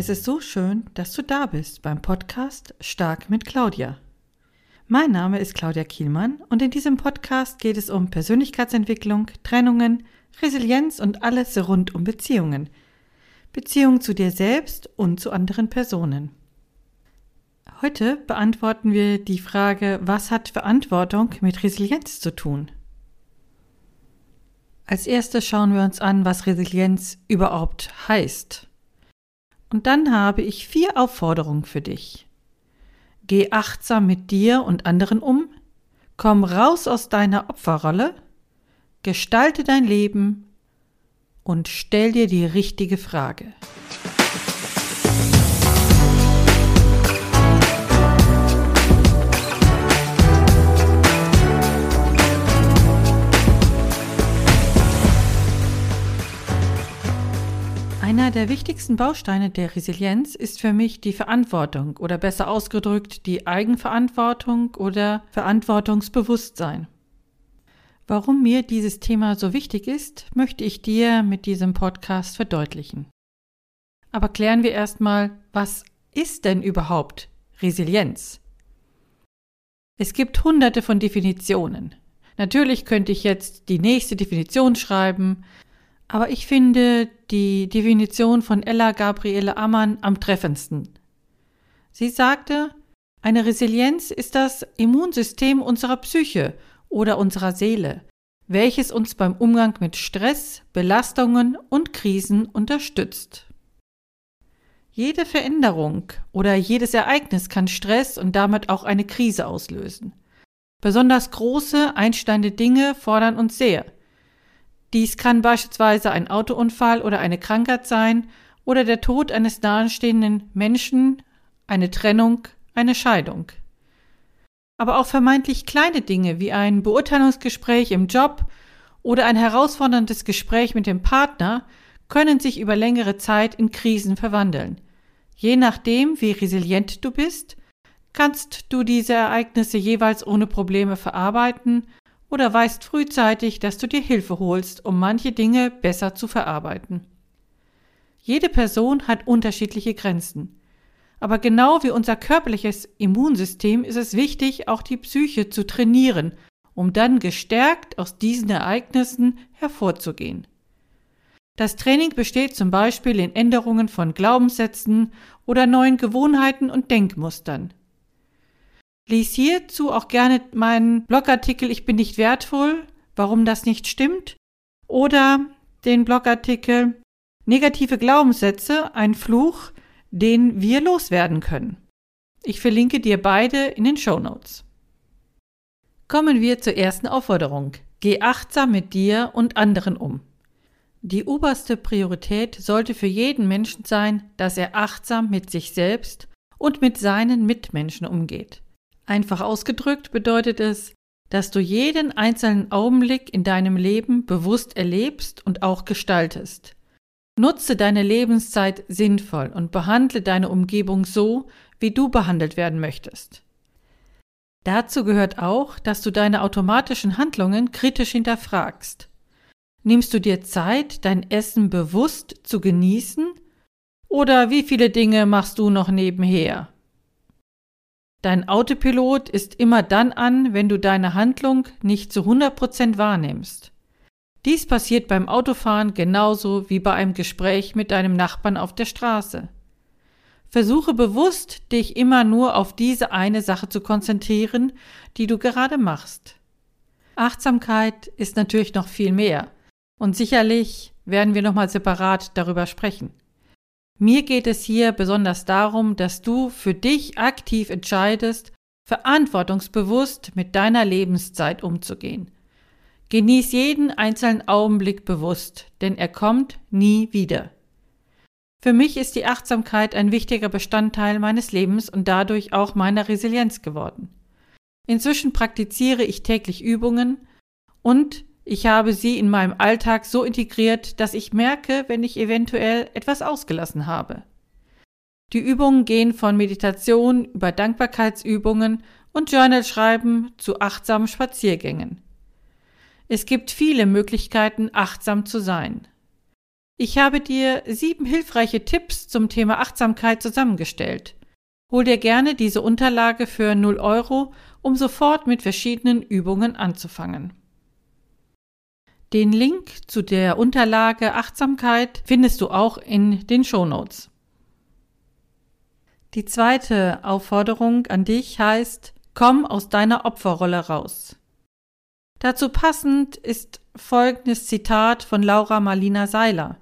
Es ist so schön, dass du da bist beim Podcast Stark mit Claudia. Mein Name ist Claudia Kielmann und in diesem Podcast geht es um Persönlichkeitsentwicklung, Trennungen, Resilienz und alles rund um Beziehungen. Beziehungen zu dir selbst und zu anderen Personen. Heute beantworten wir die Frage, was hat Verantwortung mit Resilienz zu tun? Als erstes schauen wir uns an, was Resilienz überhaupt heißt. Und dann habe ich vier Aufforderungen für dich. Geh achtsam mit dir und anderen um, komm raus aus deiner Opferrolle, gestalte dein Leben und stell dir die richtige Frage. Einer der wichtigsten Bausteine der Resilienz ist für mich die Verantwortung oder besser ausgedrückt die Eigenverantwortung oder Verantwortungsbewusstsein. Warum mir dieses Thema so wichtig ist, möchte ich dir mit diesem Podcast verdeutlichen. Aber klären wir erstmal, was ist denn überhaupt Resilienz? Es gibt hunderte von Definitionen. Natürlich könnte ich jetzt die nächste Definition schreiben, aber ich finde die Definition von Ella Gabriele Ammann am treffendsten. Sie sagte, eine Resilienz ist das Immunsystem unserer Psyche oder unserer Seele, welches uns beim Umgang mit Stress, Belastungen und Krisen unterstützt. Jede Veränderung oder jedes Ereignis kann Stress und damit auch eine Krise auslösen. Besonders große, einsteigende Dinge fordern uns sehr – dies kann beispielsweise ein Autounfall oder eine Krankheit sein oder der Tod eines nahestehenden Menschen, eine Trennung, eine Scheidung. Aber auch vermeintlich kleine Dinge wie ein Beurteilungsgespräch im Job oder ein herausforderndes Gespräch mit dem Partner können sich über längere Zeit in Krisen verwandeln. Je nachdem, wie resilient du bist, kannst du diese Ereignisse jeweils ohne Probleme verarbeiten oder weißt frühzeitig, dass du dir Hilfe holst, um manche Dinge besser zu verarbeiten. Jede Person hat unterschiedliche Grenzen. Aber genau wie unser körperliches Immunsystem ist es wichtig, auch die Psyche zu trainieren, um dann gestärkt aus diesen Ereignissen hervorzugehen. Das Training besteht zum Beispiel in Änderungen von Glaubenssätzen oder neuen Gewohnheiten und Denkmustern. Lies hierzu auch gerne meinen Blogartikel Ich bin nicht wertvoll, warum das nicht stimmt, oder den Blogartikel Negative Glaubenssätze, ein Fluch, den wir loswerden können. Ich verlinke dir beide in den Show Notes. Kommen wir zur ersten Aufforderung. Geh achtsam mit dir und anderen um. Die oberste Priorität sollte für jeden Menschen sein, dass er achtsam mit sich selbst und mit seinen Mitmenschen umgeht. Einfach ausgedrückt bedeutet es, dass du jeden einzelnen Augenblick in deinem Leben bewusst erlebst und auch gestaltest. Nutze deine Lebenszeit sinnvoll und behandle deine Umgebung so, wie du behandelt werden möchtest. Dazu gehört auch, dass du deine automatischen Handlungen kritisch hinterfragst. Nimmst du dir Zeit, dein Essen bewusst zu genießen? Oder wie viele Dinge machst du noch nebenher? Dein Autopilot ist immer dann an, wenn du deine Handlung nicht zu 100% wahrnimmst. Dies passiert beim Autofahren genauso wie bei einem Gespräch mit deinem Nachbarn auf der Straße. Versuche bewusst, dich immer nur auf diese eine Sache zu konzentrieren, die du gerade machst. Achtsamkeit ist natürlich noch viel mehr und sicherlich werden wir nochmal separat darüber sprechen. Mir geht es hier besonders darum, dass du für dich aktiv entscheidest, verantwortungsbewusst mit deiner Lebenszeit umzugehen. Genieß jeden einzelnen Augenblick bewusst, denn er kommt nie wieder. Für mich ist die Achtsamkeit ein wichtiger Bestandteil meines Lebens und dadurch auch meiner Resilienz geworden. Inzwischen praktiziere ich täglich Übungen und ich habe sie in meinem Alltag so integriert, dass ich merke, wenn ich eventuell etwas ausgelassen habe. Die Übungen gehen von Meditation über Dankbarkeitsübungen und Journalschreiben zu achtsamen Spaziergängen. Es gibt viele Möglichkeiten, achtsam zu sein. Ich habe dir sieben hilfreiche Tipps zum Thema Achtsamkeit zusammengestellt. Hol dir gerne diese Unterlage für 0 Euro, um sofort mit verschiedenen Übungen anzufangen. Den Link zu der Unterlage Achtsamkeit findest du auch in den Shownotes. Die zweite Aufforderung an dich heißt, komm aus deiner Opferrolle raus. Dazu passend ist folgendes Zitat von Laura Marlina Seiler.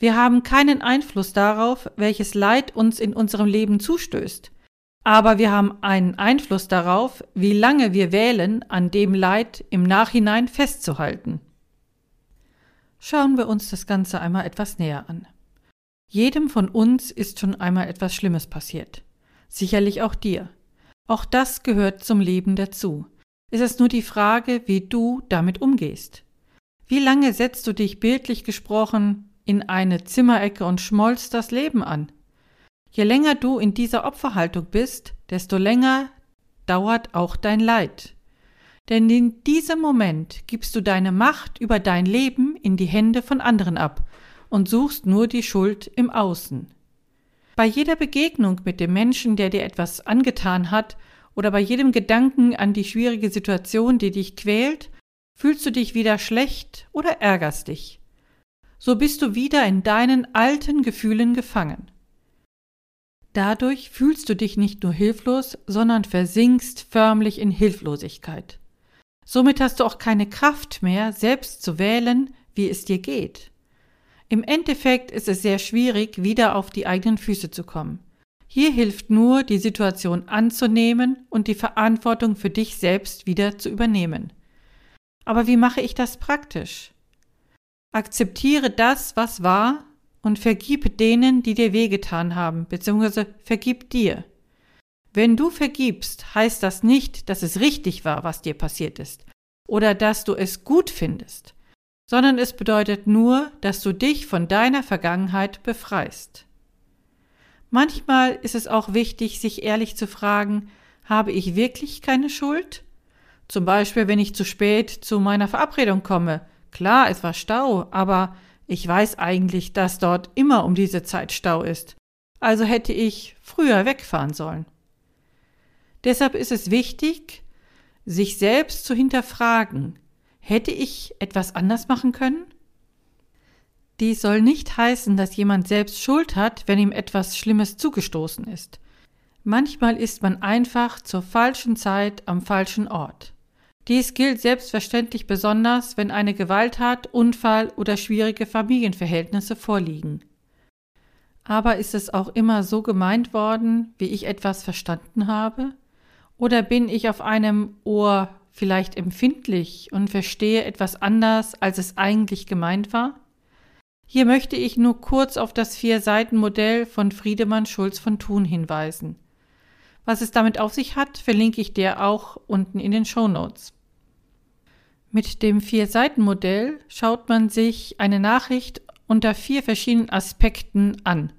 Wir haben keinen Einfluss darauf, welches Leid uns in unserem Leben zustößt, aber wir haben einen Einfluss darauf, wie lange wir wählen, an dem Leid im Nachhinein festzuhalten. Schauen wir uns das Ganze einmal etwas näher an. Jedem von uns ist schon einmal etwas Schlimmes passiert. Sicherlich auch dir. Auch das gehört zum Leben dazu. Es ist nur die Frage, wie du damit umgehst. Wie lange setzt du dich bildlich gesprochen in eine Zimmerecke und schmollst das Leben an? Je länger du in dieser Opferhaltung bist, desto länger dauert auch dein Leid. Denn in diesem Moment gibst du deine Macht über dein Leben in die Hände von anderen ab und suchst nur die Schuld im Außen. Bei jeder Begegnung mit dem Menschen, der dir etwas angetan hat, oder bei jedem Gedanken an die schwierige Situation, die dich quält, fühlst du dich wieder schlecht oder ärgerst dich. So bist du wieder in deinen alten Gefühlen gefangen. Dadurch fühlst du dich nicht nur hilflos, sondern versinkst förmlich in Hilflosigkeit. Somit hast du auch keine Kraft mehr, selbst zu wählen, wie es dir geht. Im Endeffekt ist es sehr schwierig, wieder auf die eigenen Füße zu kommen. Hier hilft nur, die Situation anzunehmen und die Verantwortung für dich selbst wieder zu übernehmen. Aber wie mache ich das praktisch? Akzeptiere das, was war, und vergib denen, die dir wehgetan haben, beziehungsweise vergib dir. Wenn du vergibst, heißt das nicht, dass es richtig war, was dir passiert ist, oder dass du es gut findest sondern es bedeutet nur, dass du dich von deiner Vergangenheit befreist. Manchmal ist es auch wichtig, sich ehrlich zu fragen, habe ich wirklich keine Schuld? Zum Beispiel, wenn ich zu spät zu meiner Verabredung komme. Klar, es war Stau, aber ich weiß eigentlich, dass dort immer um diese Zeit Stau ist. Also hätte ich früher wegfahren sollen. Deshalb ist es wichtig, sich selbst zu hinterfragen, Hätte ich etwas anders machen können? Dies soll nicht heißen, dass jemand selbst Schuld hat, wenn ihm etwas Schlimmes zugestoßen ist. Manchmal ist man einfach zur falschen Zeit am falschen Ort. Dies gilt selbstverständlich besonders, wenn eine Gewalttat, Unfall oder schwierige Familienverhältnisse vorliegen. Aber ist es auch immer so gemeint worden, wie ich etwas verstanden habe? Oder bin ich auf einem Ohr vielleicht empfindlich und verstehe etwas anders, als es eigentlich gemeint war? Hier möchte ich nur kurz auf das Vier-Seiten-Modell von Friedemann Schulz von Thun hinweisen. Was es damit auf sich hat, verlinke ich dir auch unten in den Show Notes. Mit dem Vier-Seiten-Modell schaut man sich eine Nachricht unter vier verschiedenen Aspekten an.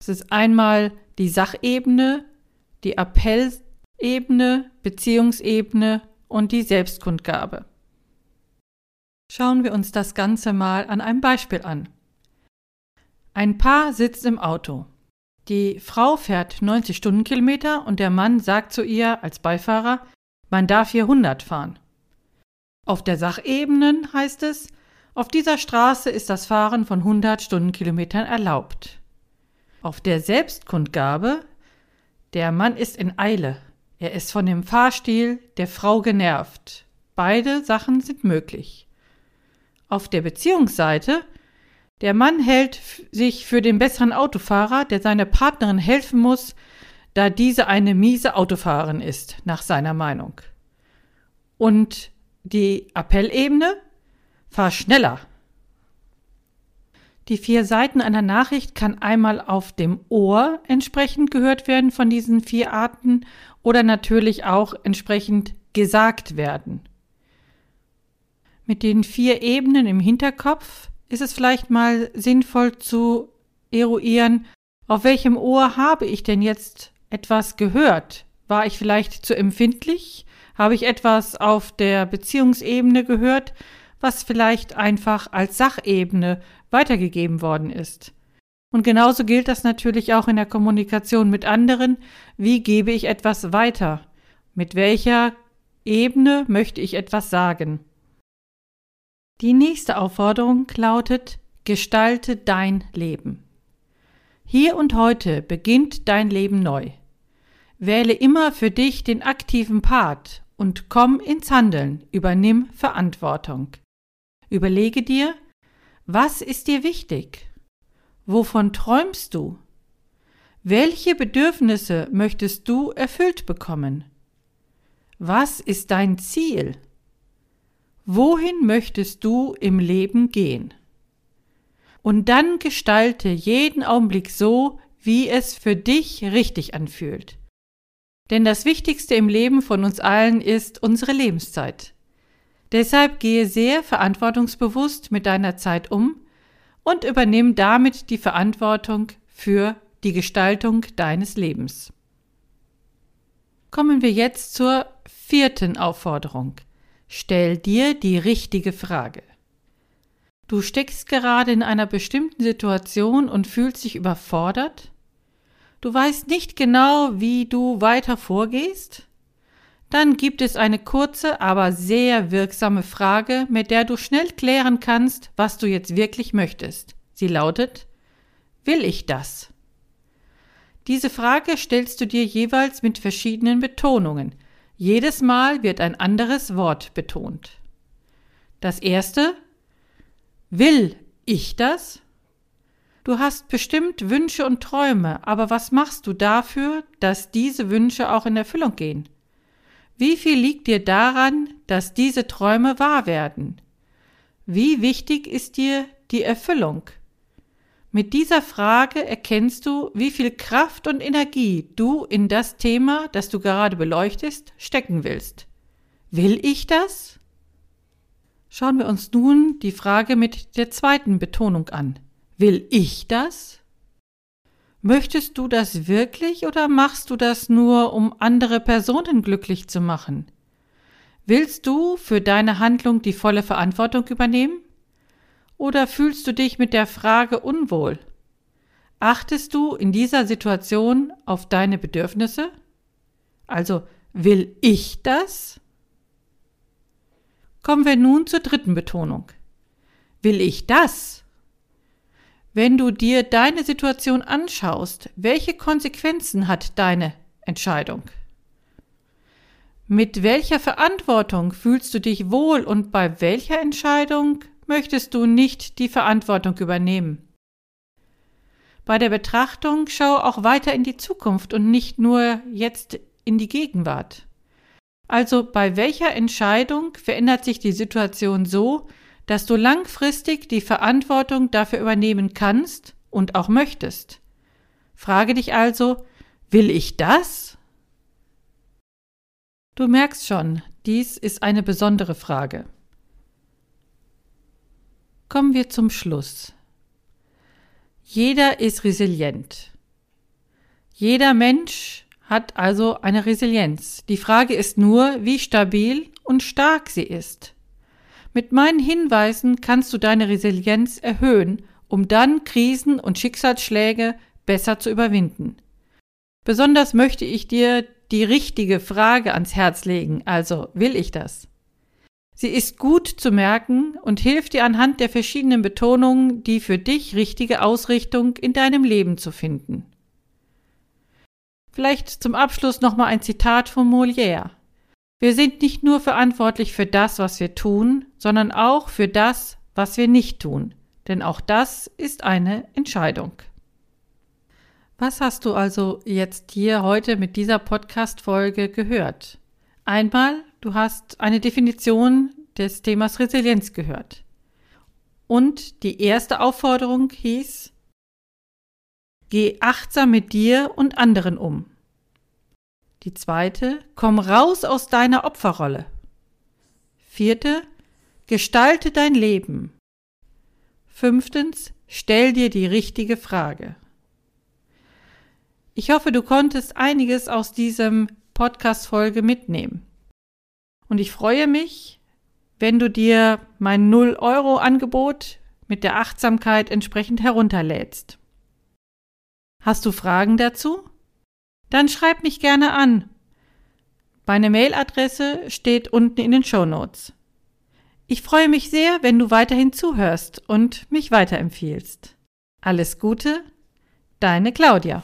Es ist einmal die Sachebene, die Appell Ebene, Beziehungsebene und die Selbstkundgabe. Schauen wir uns das Ganze mal an einem Beispiel an. Ein Paar sitzt im Auto. Die Frau fährt 90 Stundenkilometer und der Mann sagt zu ihr als Beifahrer, man darf hier 100 fahren. Auf der Sachebene heißt es, auf dieser Straße ist das Fahren von 100 Stundenkilometern erlaubt. Auf der Selbstkundgabe, der Mann ist in Eile, er ist von dem Fahrstil der Frau genervt. Beide Sachen sind möglich. Auf der Beziehungsseite der Mann hält sich für den besseren Autofahrer, der seiner Partnerin helfen muss, da diese eine miese Autofahrerin ist, nach seiner Meinung. Und die Appellebene? Fahr schneller. Die vier Seiten einer Nachricht kann einmal auf dem Ohr entsprechend gehört werden von diesen vier Arten oder natürlich auch entsprechend gesagt werden. Mit den vier Ebenen im Hinterkopf ist es vielleicht mal sinnvoll zu eruieren, auf welchem Ohr habe ich denn jetzt etwas gehört? War ich vielleicht zu empfindlich? Habe ich etwas auf der Beziehungsebene gehört, was vielleicht einfach als Sachebene weitergegeben worden ist. Und genauso gilt das natürlich auch in der Kommunikation mit anderen. Wie gebe ich etwas weiter? Mit welcher Ebene möchte ich etwas sagen? Die nächste Aufforderung lautet, gestalte dein Leben. Hier und heute beginnt dein Leben neu. Wähle immer für dich den aktiven Part und komm ins Handeln, übernimm Verantwortung. Überlege dir, was ist dir wichtig? Wovon träumst du? Welche Bedürfnisse möchtest du erfüllt bekommen? Was ist dein Ziel? Wohin möchtest du im Leben gehen? Und dann gestalte jeden Augenblick so, wie es für dich richtig anfühlt. Denn das Wichtigste im Leben von uns allen ist unsere Lebenszeit. Deshalb gehe sehr verantwortungsbewusst mit deiner Zeit um und übernimm damit die Verantwortung für die Gestaltung deines Lebens. Kommen wir jetzt zur vierten Aufforderung. Stell dir die richtige Frage. Du steckst gerade in einer bestimmten Situation und fühlst dich überfordert? Du weißt nicht genau, wie du weiter vorgehst? Dann gibt es eine kurze, aber sehr wirksame Frage, mit der du schnell klären kannst, was du jetzt wirklich möchtest. Sie lautet Will ich das? Diese Frage stellst du dir jeweils mit verschiedenen Betonungen. Jedes Mal wird ein anderes Wort betont. Das erste Will ich das? Du hast bestimmt Wünsche und Träume, aber was machst du dafür, dass diese Wünsche auch in Erfüllung gehen? Wie viel liegt dir daran, dass diese Träume wahr werden? Wie wichtig ist dir die Erfüllung? Mit dieser Frage erkennst du, wie viel Kraft und Energie du in das Thema, das du gerade beleuchtest, stecken willst. Will ich das? Schauen wir uns nun die Frage mit der zweiten Betonung an. Will ich das? Möchtest du das wirklich oder machst du das nur, um andere Personen glücklich zu machen? Willst du für deine Handlung die volle Verantwortung übernehmen? Oder fühlst du dich mit der Frage unwohl? Achtest du in dieser Situation auf deine Bedürfnisse? Also, will ich das? Kommen wir nun zur dritten Betonung. Will ich das? Wenn du dir deine Situation anschaust, welche Konsequenzen hat deine Entscheidung? Mit welcher Verantwortung fühlst du dich wohl und bei welcher Entscheidung möchtest du nicht die Verantwortung übernehmen? Bei der Betrachtung schau auch weiter in die Zukunft und nicht nur jetzt in die Gegenwart. Also bei welcher Entscheidung verändert sich die Situation so, dass du langfristig die Verantwortung dafür übernehmen kannst und auch möchtest. Frage dich also, will ich das? Du merkst schon, dies ist eine besondere Frage. Kommen wir zum Schluss. Jeder ist resilient. Jeder Mensch hat also eine Resilienz. Die Frage ist nur, wie stabil und stark sie ist. Mit meinen Hinweisen kannst du deine Resilienz erhöhen, um dann Krisen und Schicksalsschläge besser zu überwinden. Besonders möchte ich dir die richtige Frage ans Herz legen, also will ich das? Sie ist gut zu merken und hilft dir anhand der verschiedenen Betonungen die für dich richtige Ausrichtung in deinem Leben zu finden. Vielleicht zum Abschluss nochmal ein Zitat von Molière. Wir sind nicht nur verantwortlich für das, was wir tun, sondern auch für das, was wir nicht tun, denn auch das ist eine Entscheidung. Was hast du also jetzt hier heute mit dieser Podcast-Folge gehört? Einmal, du hast eine Definition des Themas Resilienz gehört. Und die erste Aufforderung hieß, geh achtsam mit dir und anderen um. Die zweite, komm raus aus deiner Opferrolle. Vierte, gestalte dein Leben. Fünftens, stell dir die richtige Frage. Ich hoffe, du konntest einiges aus diesem Podcast-Folge mitnehmen. Und ich freue mich, wenn du dir mein 0-Euro-Angebot mit der Achtsamkeit entsprechend herunterlädst. Hast du Fragen dazu? Dann schreib mich gerne an. Meine Mailadresse steht unten in den Show Notes. Ich freue mich sehr, wenn du weiterhin zuhörst und mich weiterempfiehlst. Alles Gute, deine Claudia.